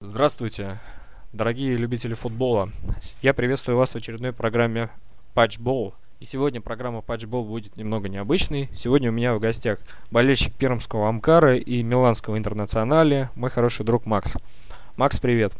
Здравствуйте, дорогие любители футбола. Я приветствую вас в очередной программе Патчбол. И сегодня программа Патчбол будет немного необычной. Сегодня у меня в гостях болельщик пермского Амкара и миланского интернационале, мой хороший друг Макс. Макс, привет.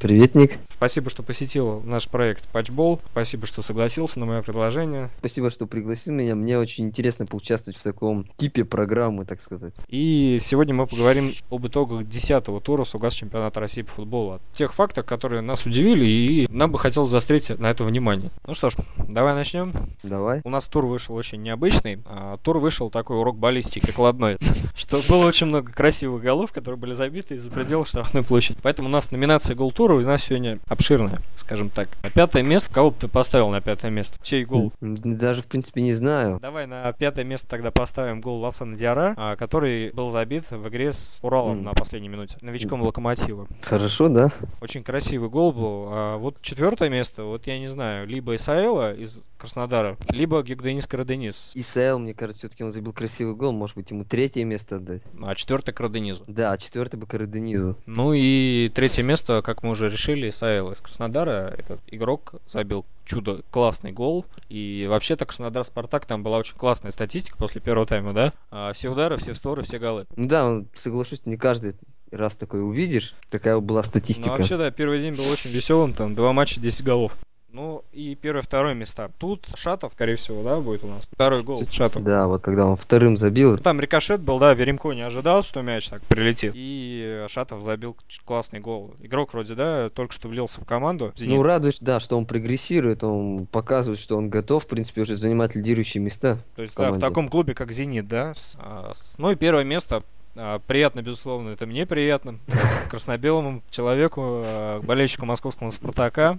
Привет, Ник. Спасибо, что посетил наш проект Патчбол. Спасибо, что согласился на мое предложение. Спасибо, что пригласил меня. Мне очень интересно поучаствовать в таком типе программы, так сказать. И сегодня мы поговорим об итогах 10-го тура Сугас чемпионата России по футболу. О тех фактах, которые нас удивили, и нам бы хотелось заострить на это внимание. Ну что ж, давай начнем. Давай. У нас тур вышел очень необычный. А, тур вышел такой урок баллистики, прикладной. Что было очень много красивых голов, которые были забиты из-за пределов штрафной площади. Поэтому у нас номинация гол тура у нас сегодня обширная, скажем так. На пятое место, кого бы ты поставил на пятое место? Чей гол? Даже, в принципе, не знаю. Давай на пятое место тогда поставим гол Ласана Диара, а, который был забит в игре с Уралом М. на последней минуте, новичком Локомотива. Хорошо, да? Очень красивый гол был. А вот четвертое место, вот я не знаю, либо Исаэла из Краснодара, либо Гигденис Караденис. Исаэл, мне кажется, все-таки он забил красивый гол. Может быть, ему третье место отдать. А четвертое Караденизу. Да, а четвертый бы Караденизу. Ну и третье место, как мы уже решили, Исаэл из Краснодара. Этот игрок забил чудо классный гол. И вообще-то Краснодар Спартак там была очень классная статистика после первого тайма, да? А, все удары, все створы, все голы. Ну да, соглашусь, не каждый раз такое увидишь. Такая была Ну статистика. вообще, да, первый день был очень веселым, там два матча, 10 голов. Ну и первое, второе места. Тут Шатов, скорее всего, да, будет у нас. Второй гол Шатов. Да, вот когда он вторым забил. Там рикошет был, да, Веремко не ожидал, что мяч так прилетит. И Шатов забил классный гол. Игрок вроде, да, только что влился в команду. «Зенит». Ну, радуешь, да, что он прогрессирует, он показывает, что он готов, в принципе, уже занимать лидирующие места. То есть, в да, в таком клубе, как «Зенит», да. А, Ну и первое место. а, Приятно, безусловно, это мне приятно. Краснобелому человеку, а, болельщику московского «Спартака».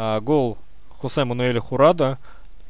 А, Гол Хусе Мануэля Хурада.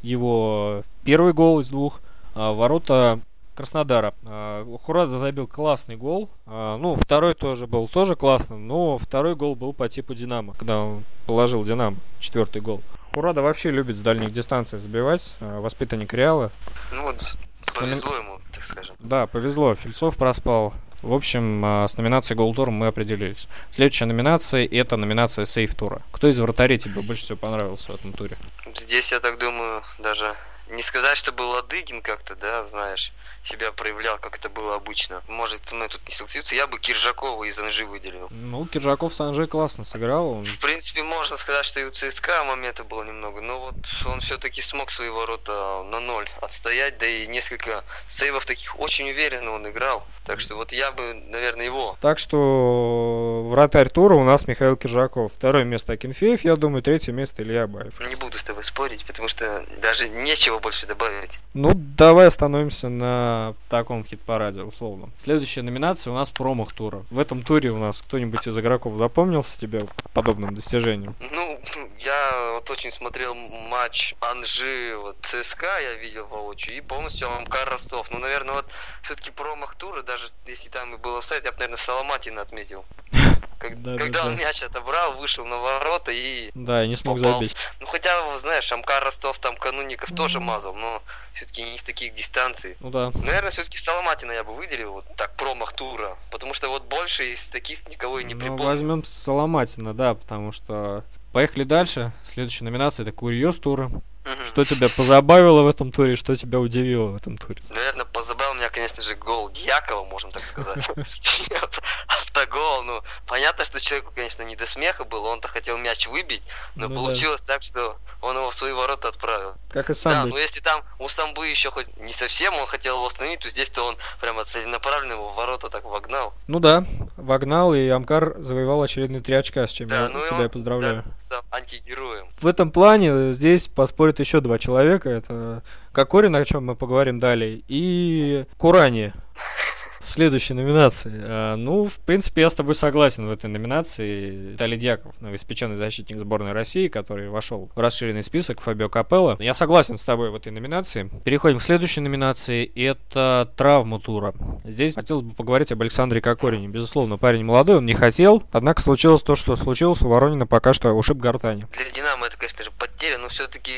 Его первый гол из двух. а, Ворота Краснодара. А, Хурада забил классный гол. А, Ну, второй тоже был тоже классным, но второй гол был по типу Динамо, когда он положил Динамо, четвертый гол. Хурада вообще любит с дальних дистанций забивать, а, воспитанник Реала. Ну вот, повезло ему, так скажем. Да, повезло, Фильцов проспал. В общем, а, с номинацией Голтура мы определились. Следующая номинация это номинация Сейф Тура. Кто из вратарей тебе больше всего понравился в этом туре? Здесь, я так думаю, даже не сказать, что был Ладыгин как-то, да, знаешь, себя проявлял, как это было обычно. Может, мы тут не согласиться, я бы Киржакова из Анжи выделил. Ну, Киржаков с Анжей классно сыграл. Он... В принципе, можно сказать, что и у ЦСКА момента было немного, но вот он все-таки смог свои ворота на ноль отстоять, да и несколько сейвов таких очень уверенно он играл. Так что вот я бы, наверное, его. Так что вратарь тура у нас Михаил Киржаков. Второе место Акинфеев, я думаю, третье место Илья Абаев. Не буду с тобой спорить, потому что даже нечего больше добавить. Ну, давай остановимся на таком хит-параде, условно. Следующая номинация у нас промах тура. В этом туре у нас кто-нибудь из игроков запомнился тебе подобным достижением? Ну, я вот очень смотрел матч Анжи, вот ЦСКА я видел воочию, и полностью Амкар Ростов. Ну, наверное, вот все-таки промах тура, даже если там и был офсайд, я бы, наверное, Соломатина отметил. Как- Да, да, когда он да. мяч отобрал, вышел на ворота и... Да, и не смог Попал. забить. Ну, хотя, знаешь, Амкар Ростов там кануников тоже мазал, но все-таки не с таких дистанций. Ну да. Наверное, все-таки Соломатина я бы выделил, вот так, промах тура. Потому что вот больше из таких никого и не Ну, припомню. возьмем Соломатина, да, потому что... Поехали дальше. Следующая номинация это Курьез тура. Что тебя позабавило в этом туре, что тебя удивило в этом туре? Наверное, позабавил меня, конечно же, гол Дьякова, можно так сказать. Автогол, ну, понятно, что человеку, конечно, не до смеха было, он-то хотел мяч выбить, но Ну да. получилось так, что он его в свои ворота отправил. Как и Да, сам ну если там у Самбы еще хоть не совсем он хотел его остановить, то здесь-то он прямо целенаправленно его в ворота так вогнал. Ну да, вогнал, и Амкар завоевал очередные три очка, с чем Да, я ну тебя он поздравляю. да, антигероем. В этом плане здесь поспорят еще два человека. Это Кокорин, о чем мы поговорим далее, и Курани. Следующей номинации. А, Ну, в принципе, я с тобой согласен в этой номинации. Виталий Дьяков, новоиспеченный защитник сборной России, который вошел в расширенный список Фабио Капелло. Я согласен с тобой в этой номинации. Переходим к следующей номинации. Это травма тура. Здесь хотелось бы поговорить об Александре Кокорине. Безусловно, парень молодой, он не хотел. Однако случилось то, что случилось. У Воронина пока что ушиб гортани. Для Динамо это, конечно же, потеря, но все-таки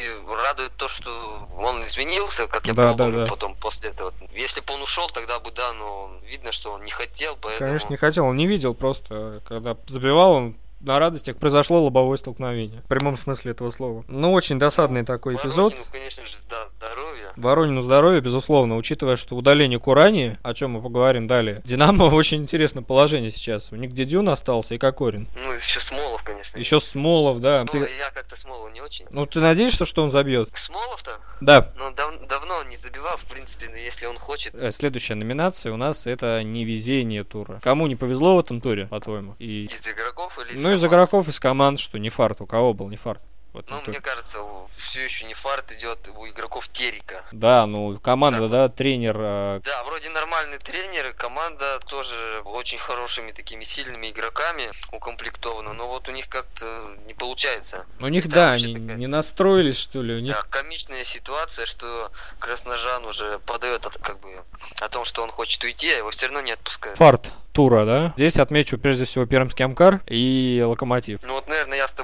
радует то, что он извинился, как я Да, да, помню, да. потом после этого. Если бы он ушел, тогда бы да, но видно, что он не хотел, поэтому... Конечно, не хотел, он не видел просто, когда забивал, он на радостях произошло лобовое столкновение. В прямом смысле этого слова. Ну, очень досадный такой эпизод. Воронину, конечно же, да, здоровья. Воронину здоровье, безусловно, учитывая, что удаление Курани, о чем мы поговорим далее. Динамо в очень интересном положении сейчас. У них Дедюн остался и Кокорин. Ну, еще Смолов, конечно. Еще Смолов, да. Ну, Ты- я как-то Смолова не очень. Ну, ты надеешься, что он забьет? Смолов-то? Да. Ну, дав- давно он не забивал, в принципе, если он хочет. Э, Следующая номинация у нас это невезение тура. Кому не повезло в этом туре, по-твоему? И... Из игроков или из Ну, из игроков, из команд, что не фарт. У кого был не фарт? В этом Ну, мне кажется, все еще не фарт идет у игроков Терика. Да, ну, команда, Так. да, тренер... э, Да, вроде нормальный тренер, команда тоже очень хорошими такими сильными игроками укомплектована, но вот у них как-то не получается. У них, Там да, они такая- не настроились, что ли, у них... Да, комичная ситуация, что Красножан уже подает от- как бы о том, что он хочет уйти, а его все равно не отпускают. Фарт тура, да? Здесь отмечу прежде всего Пермский Амкар и Локомотив. Ну вот, наверное,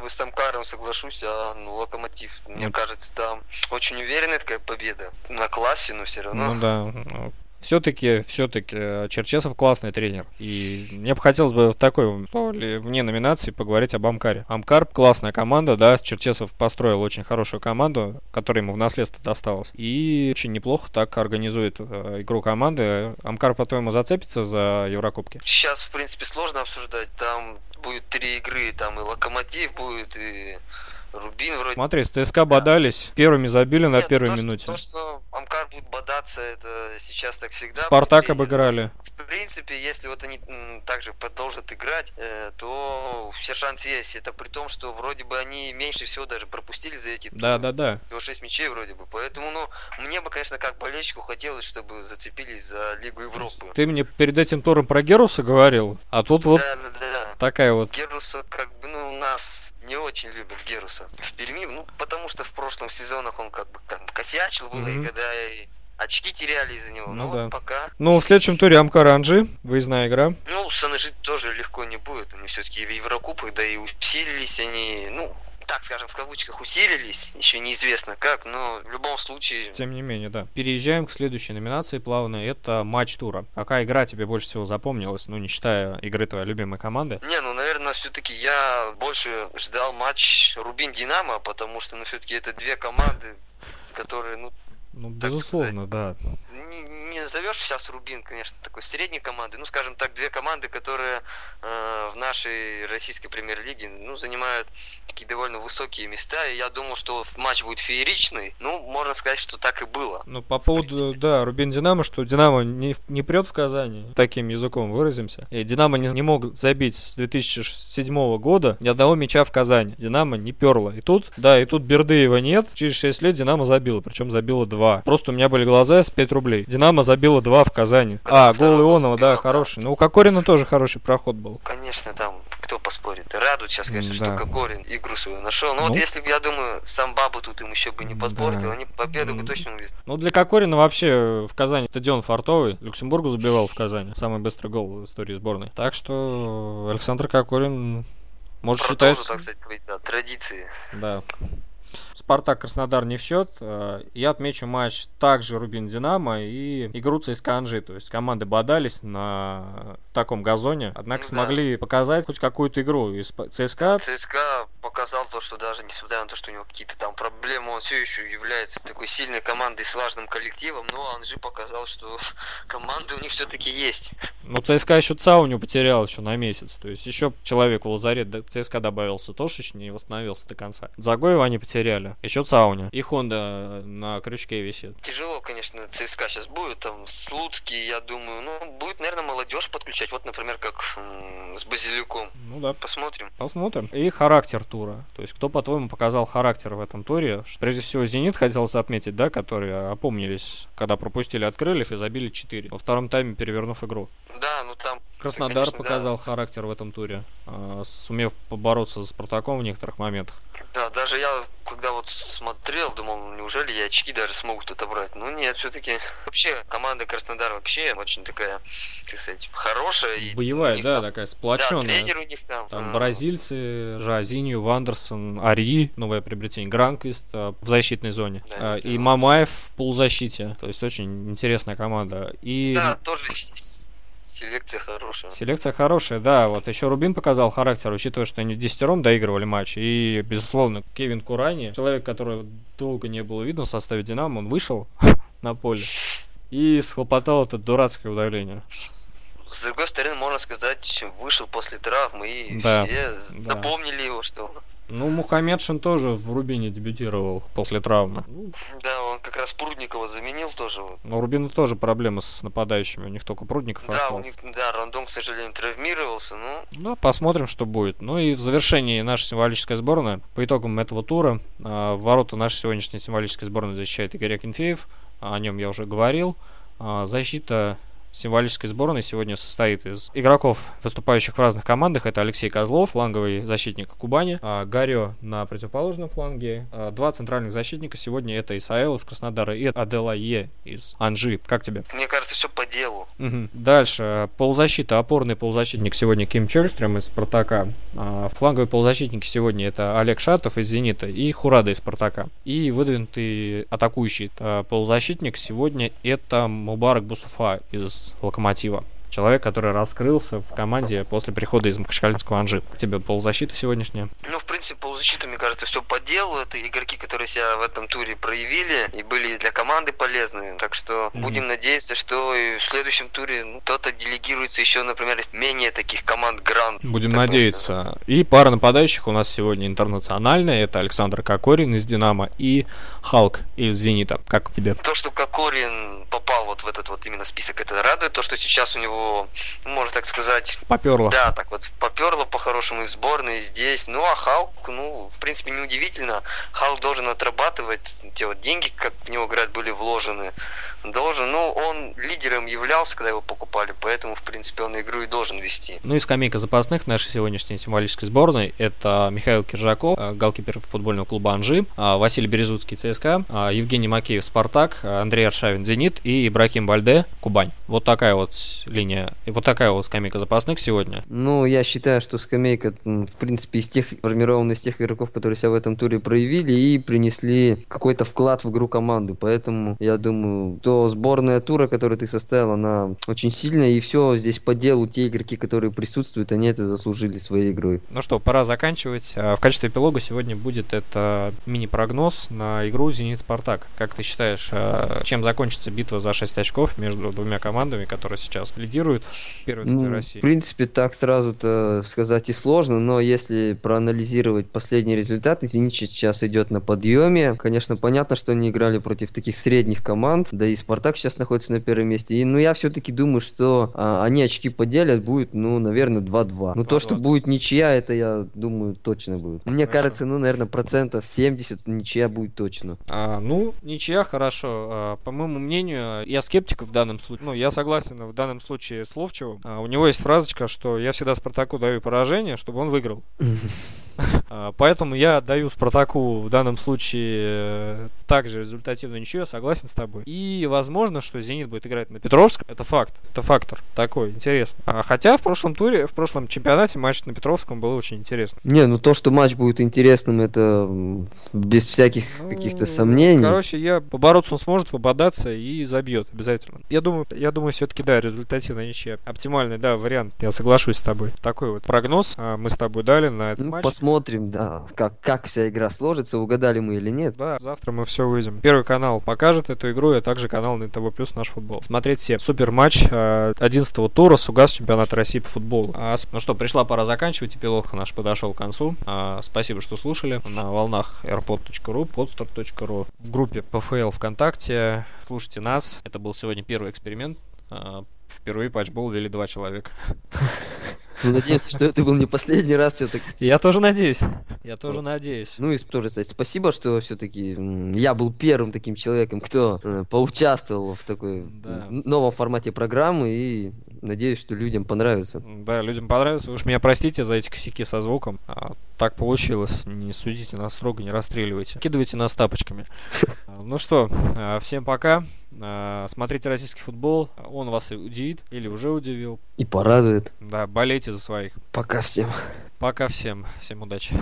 я с Амкаром соглашусь, а ну, Локомотив, мне Ну. кажется, там очень уверенная такая победа на классе, но все равно. Ну да. Все-таки, все-таки Черчесов классный тренер. И мне бы хотелось бы в такой, что ли, вне номинации поговорить об Амкаре. Амкар классная команда, да, Черчесов построил очень хорошую команду, которая ему в наследство досталась. И очень неплохо так организует э, игру команды. Амкар, по-твоему, зацепится за Еврокубки? Сейчас, в принципе, сложно обсуждать. Там будет три игры, там и Локомотив будет, и Рубин вроде. Смотри, с ЦСКА бодались, первыми забили на Нет, первой то, что- минуте. то, что Амкар будет бодаться, это сейчас так всегда. Спартак обыграли. В принципе, если вот они также продолжат играть, э, то все шансы есть. Это при том, что вроде бы они меньше всего даже пропустили за эти Да, да, да. Всего 6 мячей вроде бы. Поэтому, ну, мне бы, конечно, как болельщику хотелось, чтобы зацепились за Лигу Европы. Ты мне перед этим туром про Геруса говорил, а тут вот да, да, да. такая вот Геруса, как бы, ну, у нас не очень любят Геруса в Перми, ну, потому что в прошлом сезонах он как бы там косячил было, Мгм. и когда и очки теряли из-за него. Ну Ну, да. вот пока. Ну, в следующем туре Амкар Анжи, выездная игра. Ну, Саныжи тоже легко не будет. Они все-таки в Еврокубках, да и усилились они, ну, так скажем, в кавычках усилились, еще неизвестно как, но в любом случае, Тем не менее, да. Переезжаем к следующей номинации плавно. Это матч тура. Какая игра тебе больше всего запомнилась, ну, не считая игры твоей любимой команды? Не, ну, наверное, все-таки я больше ждал матч Рубин Динамо, потому что, ну, все-таки это две команды, которые, ну, Ну, безусловно, да. Не, не назовешь сейчас Рубин, конечно, такой средней команды. Ну, скажем так, две команды, которые э, в нашей российской премьер-лиге, ну, занимают такие довольно высокие места. И я думал, что матч будет фееричный. Ну, можно сказать, что так и было. Ну, по поводу, да, Рубин Динамо, что Динамо не, не прет в Казани, таким языком выразимся. И Динамо не, не мог забить с 2007 года ни одного мяча в Казани. Динамо не перло. И тут, да, и тут Бердыева нет. Через 6 лет Динамо забило, причем забило 2. Просто у меня были глаза с 5 рублей. Динамо забило 2 в Казани. А, гол Ионова, да, да. хороший. Ну, у Кокорина тоже хороший проход был. Конечно, там, кто поспорит. Радует сейчас, конечно, М, что да. Кокорин игру свою нашел. Но Ну. вот если бы, я думаю, сам Бабу тут им еще бы не подпортил, Да. они победу бы точно увезли. Ну, для Кокорина вообще в Казани стадион фартовый. Люксембургу забивал в Казани. Самый быстрый гол в истории сборной. Так что Александр Кокорин может Продолжу, считать... так сказать, да, традиции. Да. Спартак Краснодар не в счет. Э, Я отмечу матч также Рубин Динамо и игру ЦСКА Анжи. То есть команды бодались на таком газоне, однако Ну да. смогли показать хоть какую-то игру. И сп- ЦСКА ЦСКА показал то, что даже несмотря на то, что у него какие-то там проблемы, он все еще является такой сильной командой слаженным коллективом, но Анжи показал, что команда у них все-таки есть. Ну, ЦСКА еще Цауню потерял еще на месяц. То есть еще человек в лазарет. ЦСКА добавился. Тошич не восстановился до конца. Загоева они потеряли. Еще Цауня. И Хонда на крючке висит. Тяжело, конечно, ЦСКА сейчас будет, там, Слуцкий, я думаю, ну, будет, наверное, молодежь подключать, вот, например, как с Базилюком. Ну да. Посмотрим. Посмотрим. И характер тура. То есть, кто, по-твоему, показал характер в этом туре? Прежде всего, Зенит хотелось отметить, да, которые опомнились, когда пропустили от и забили 4. Во втором тайме перевернув игру. Да, ну там Краснодар Конечно, да. показал характер в этом туре, а, сумев побороться за Спартаком в некоторых моментах. Да, даже я, когда вот смотрел, думал, неужели и очки даже смогут отобрать? Ну нет, все-таки вообще команда Краснодар вообще очень такая, как сказать, хорошая. И Боевая, да, там- такая Да, сплоченная. тренер у них там. Там э, бразильцы, Жазинью, Вандерсон, Ари, новое приобретение, Гранквист э, в защитной зоне. Да, это И. Мамаев в полузащите. То есть очень интересная команда. И Да, тоже селекция хорошая. Селекция хорошая, да. Вот еще Рубин показал характер, учитывая, что они десятером доигрывали матч. И, безусловно, Кевин Курани, человек, которого долго не было видно в составе Динамо, он вышел на поле и схлопотал это дурацкое удаление. С другой стороны, можно сказать, вышел после травмы, и Да, все да. запомнили его, что Ну, Мухаммедшин тоже в Рубине дебютировал после травмы. Да, он как раз Прудникова заменил тоже. Но у Рубина тоже проблемы с нападающими. У них только Прудников Да, у остался. них, да, Рандон, к сожалению, травмировался, ну, Ну, посмотрим, что будет. Ну и в завершении наша символическая сборная. По итогам этого тура а, ворота нашей сегодняшней символической сборной защищает Игорь Акинфеев. О нем я уже говорил. А, Защита символической сборной сегодня состоит из игроков, выступающих в разных командах. Это Алексей Козлов, фланговый защитник Кубани, а, Гарё на противоположном фланге. А, Два центральных защитника сегодня это Исаэл из Краснодара и Аделае из Анжи. Как тебе? мне кажется, все по делу. Мгм. Дальше. Полузащита. Опорный полузащитник сегодня Ким Чельстрем из Спартака. А, Фланговые полузащитники сегодня это Олег Шатов из Зенита и Хурада из Спартака. И выдвинутый атакующий а, полузащитник сегодня это Мубарак Бусуфа из Локомотива. Человек, который раскрылся в команде после прихода из Махачкалинского Анжи. Как тебе полузащита сегодняшняя? Ну, в принципе, полузащита, мне кажется, все по делу. Это игроки, которые себя в этом туре проявили и были для команды полезны. Так что Мгм. будем надеяться, что и в следующем туре ну, кто-то делегируется еще, например, из менее таких команд гранд. Будем Так надеяться. И пара нападающих у нас сегодня интернациональная. Это Александр Кокорин из Динамо и Халк из Зенита. Как тебе? То, что Кокорин попал вот в этот вот именно список, это радует. То, что сейчас у него, ну, можно так сказать, Поперло. да, так вот поперло по-хорошему и в сборной, и здесь. Ну, а Халк, ну, в принципе, неудивительно. Халк должен отрабатывать те вот деньги, как в него, говорят, были вложены. Должен, ну, он лидером являлся, когда его покупали, поэтому, в принципе, он игру и должен вести. Ну и скамейка запасных нашей сегодняшней символической сборной это Михаил Киржаков, э, голкипер футбольного клуба Анжи, а, Василий Березутский ЦСКА, а, Евгений Макеев Спартак, Андрей Аршавин Зенит и Ибрахим Бальде Кубань. Вот такая вот линия, и вот такая вот скамейка запасных сегодня. Ну, я считаю, что скамейка, в принципе, из тех, формирована из тех игроков, которые себя в этом туре проявили и принесли какой-то вклад в игру команды. Поэтому, я думаю, то сборная тура, которую ты составил, она очень сильная, и все здесь по делу. Те игроки, которые присутствуют, они это заслужили своей игрой. Ну что, пора заканчивать. А, В качестве эпилога сегодня будет это мини-прогноз на игру Зенит-Спартак. Как ты считаешь, а, чем закончится битва за 6 очков между двумя командами, которые сейчас лидируют в первой Ну, центре в России? принципе, так сразу-то сказать и сложно, но если проанализировать последние результаты, Зенит сейчас идет на подъеме. Конечно, понятно, что они играли против таких средних команд, да и Спартак сейчас находится на первом месте. И, ну, я все-таки думаю, что а, они очки поделят, будет, ну, наверное, 2-2. Ну, то, что 2-2. будет ничья, это, я думаю, точно будет. Мне Хорошо. кажется, ну, наверное, процентов 70 ничья будет точно. А, ну, ничья, хорошо. А, по моему мнению, я скептик в данном случае. Ну, я согласен в данном случае с Ловчевым. А, у него есть фразочка, что я всегда Спартаку даю поражение, чтобы он выиграл. А, Поэтому я даю Спартаку в данном случае э, также результативную ничью, я согласен с тобой. И возможно, что Зенит будет играть на Петровск. Это факт. Это фактор такой, интересно. А, Хотя в прошлом туре, в прошлом чемпионате матч на Петровском был очень интересный. Не, ну то, что матч будет интересным, это без всяких Ну, каких-то сомнений. Короче, я побороться он сможет, пободаться и забьет обязательно. Я думаю, я думаю, все-таки да, результативная ничья. Оптимальный, да, вариант. Я соглашусь с тобой. Такой вот прогноз а, мы с тобой дали на этот Ну, матч. посмотрим, да, как, как вся игра сложится, угадали мы или нет. Да, завтра мы все увидим. Первый канал покажет эту игру, а также канал на ТВ Плюс наш футбол. Смотреть все. Супер матч 11 тура Сугас чемпионата России по футболу. А, ну что, пришла пора заканчивать. Эпилог наш подошел к концу. А, спасибо, что слушали. На волнах airpod.ru, podstar.ru в группе PFL ВКонтакте. Слушайте нас. Это был сегодня первый эксперимент. А, Впервые патчбол вели два человека. Мы надеемся, что это был не последний раз все-таки. Я тоже надеюсь. Я тоже надеюсь. Ну и тоже, кстати, спасибо, что все-таки я был первым таким человеком, кто э, поучаствовал в такой Да. новом формате программы и надеюсь, что людям понравится. Да, людям понравится. Вы уж меня простите за эти косяки со звуком. А, так получилось. Не судите нас строго, не расстреливайте. Кидывайте нас тапочками. А, Ну что, а, всем пока. А, Смотрите российский футбол. Он вас и удивит или уже удивил. И порадует. Да, болейте за своих. Пока всем. Пока всем. Всем удачи.